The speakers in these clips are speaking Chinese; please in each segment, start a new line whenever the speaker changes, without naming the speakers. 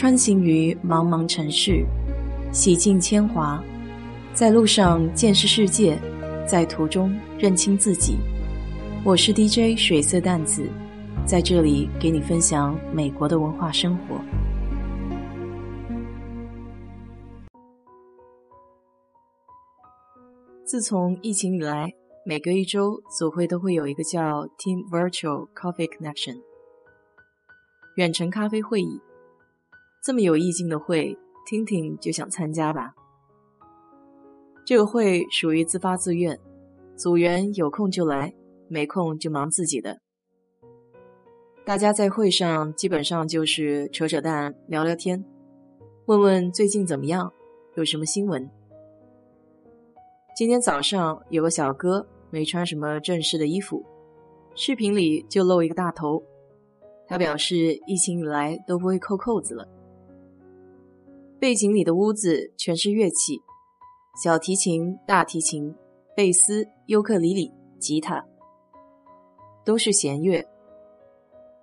穿行于茫茫城市，洗尽铅华，在路上见识世界，在途中认清自己。我是 DJ 水色淡子，在这里给你分享美国的文化生活。自从疫情以来，每隔一周组会都会有一个叫 Team Virtual Coffee Connection 远程咖啡会议。这么有意境的会，听听就想参加吧。这个会属于自发自愿，组员有空就来。没空就忙自己的。大家在会上基本上就是扯扯淡、聊聊天，问问最近怎么样，有什么新闻。今天早上有个小哥没穿什么正式的衣服，视频里就露一个大头。他表示疫情以来都不会扣扣子了。背景里的屋子全是乐器：小提琴、大提琴、贝斯、尤克里里、吉他。都是弦乐。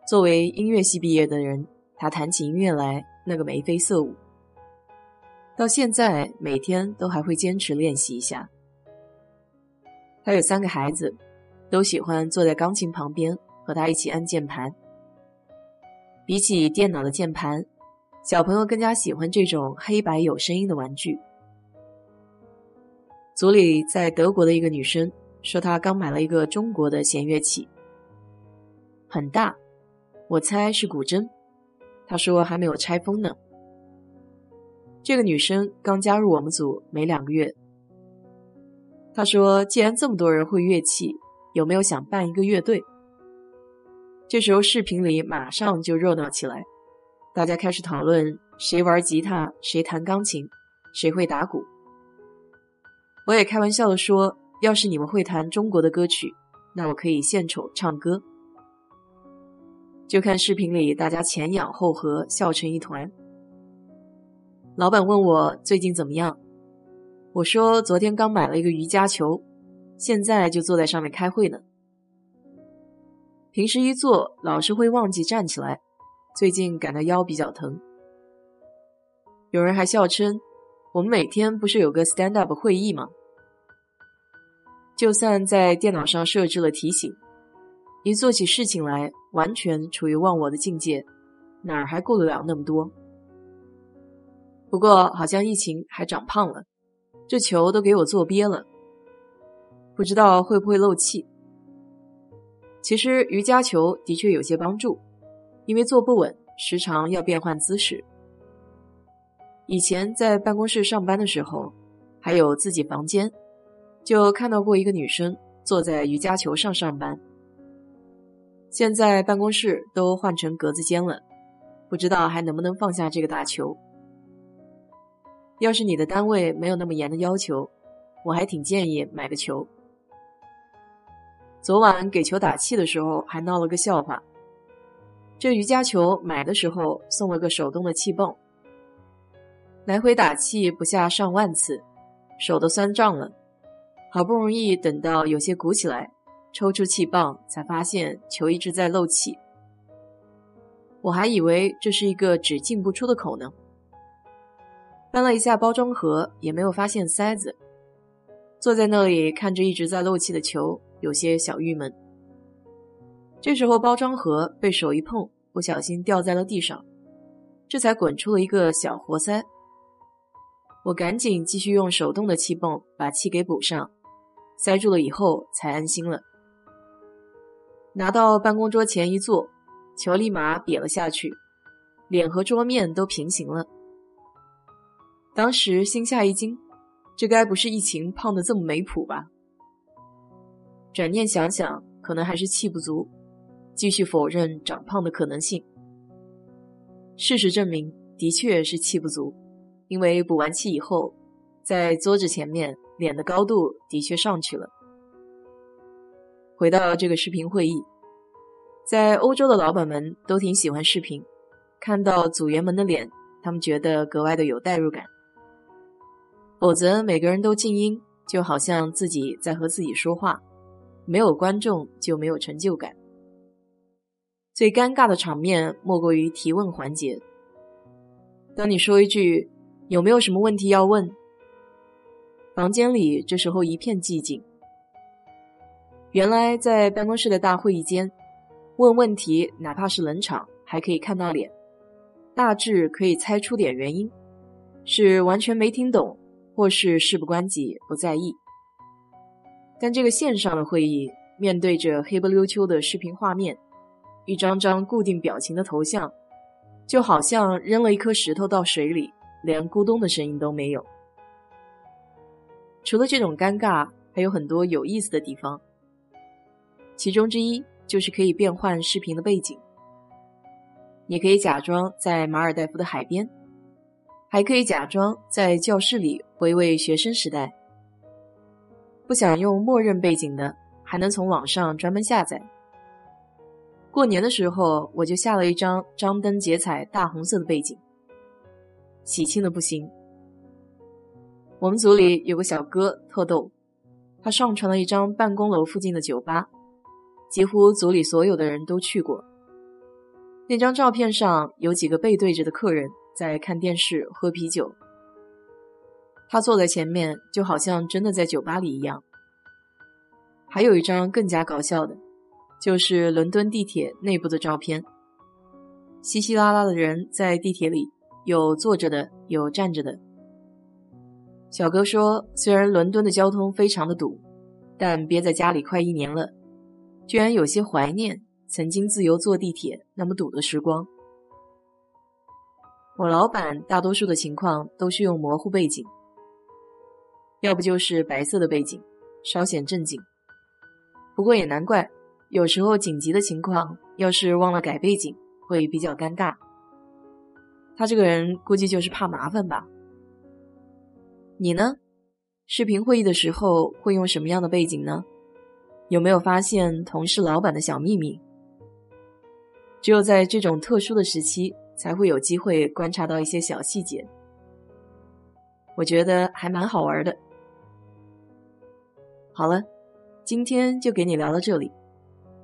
作为音乐系毕业的人，他弹起音乐来那个眉飞色舞。到现在每天都还会坚持练习一下。他有三个孩子，都喜欢坐在钢琴旁边和他一起按键盘。比起电脑的键盘，小朋友更加喜欢这种黑白有声音的玩具。组里在德国的一个女生说，她刚买了一个中国的弦乐器。很大，我猜是古筝。她说还没有拆封呢。这个女生刚加入我们组没两个月。她说，既然这么多人会乐器，有没有想办一个乐队？这时候视频里马上就热闹起来，大家开始讨论谁玩吉他，谁弹钢琴，谁会打鼓。我也开玩笑的说，要是你们会弹中国的歌曲，那我可以献丑唱歌。就看视频里大家前仰后合，笑成一团。老板问我最近怎么样，我说昨天刚买了一个瑜伽球，现在就坐在上面开会呢。平时一坐老是会忘记站起来，最近感到腰比较疼。有人还笑称，我们每天不是有个 stand up 会议吗？就算在电脑上设置了提醒。一做起事情来，完全处于忘我的境界，哪儿还顾得了那么多？不过好像疫情还长胖了，这球都给我坐憋了，不知道会不会漏气。其实瑜伽球的确有些帮助，因为坐不稳，时常要变换姿势。以前在办公室上班的时候，还有自己房间，就看到过一个女生坐在瑜伽球上上班。现在办公室都换成格子间了，不知道还能不能放下这个大球。要是你的单位没有那么严的要求，我还挺建议买个球。昨晚给球打气的时候还闹了个笑话，这瑜伽球买的时候送了个手动的气泵，来回打气不下上万次，手都酸胀了，好不容易等到有些鼓起来。抽出气棒，才发现球一直在漏气。我还以为这是一个只进不出的口呢。翻了一下包装盒，也没有发现塞子。坐在那里看着一直在漏气的球，有些小郁闷。这时候包装盒被手一碰，不小心掉在了地上，这才滚出了一个小活塞。我赶紧继续用手动的气泵把气给补上，塞住了以后才安心了。拿到办公桌前一坐，球立马瘪了下去，脸和桌面都平行了。当时心下一惊，这该不是疫情胖的这么没谱吧？转念想想，可能还是气不足，继续否认长胖的可能性。事实证明，的确是气不足，因为补完气以后，在桌子前面，脸的高度的确上去了。回到这个视频会议，在欧洲的老板们都挺喜欢视频，看到组员们的脸，他们觉得格外的有代入感。否则每个人都静音，就好像自己在和自己说话，没有观众就没有成就感。最尴尬的场面莫过于提问环节，当你说一句“有没有什么问题要问”，房间里这时候一片寂静。原来在办公室的大会议间，问问题哪怕是冷场，还可以看到脸，大致可以猜出点原因，是完全没听懂，或是事不关己不在意。但这个线上的会议，面对着黑不溜秋的视频画面，一张张固定表情的头像。就好像扔了一颗石头到水里，连咕咚的声音都没有。除了这种尴尬，还有很多有意思的地方。其中之一就是可以变换视频的背景，你可以假装在马尔代夫的海边，还可以假装在教室里回味学生时代。不想用默认背景的，还能从网上专门下载。过年的时候，我就下了一张张灯结彩大红色的背景，喜庆的不行。我们组里有个小哥特逗，他上传了一张办公楼附近的酒吧，几乎组里所有的人都去过。那张照片上有几个背对着的客人在看电视喝啤酒，他坐在前面，就好像真的在酒吧里一样。还有一张更加搞笑的。就是伦敦地铁内部的照片，稀稀拉拉的人在地铁里，有坐着的，有站着的。小哥说，虽然伦敦的交通非常的堵，但憋在家里快一年了，居然有些怀念曾经自由坐地铁那么堵的时光。我老板大多数的情况都是用模糊背景，要不就是白色的背景，稍显正经。不过也难怪。有时候紧急的情况，要是忘了改背景，会比较尴尬。他这个人估计就是怕麻烦吧。你呢？视频会议的时候会用什么样的背景呢？有没有发现同事、老板的小秘密？只有在这种特殊的时期，才会有机会观察到一些小细节。我觉得还蛮好玩的。好了，今天就给你聊到这里。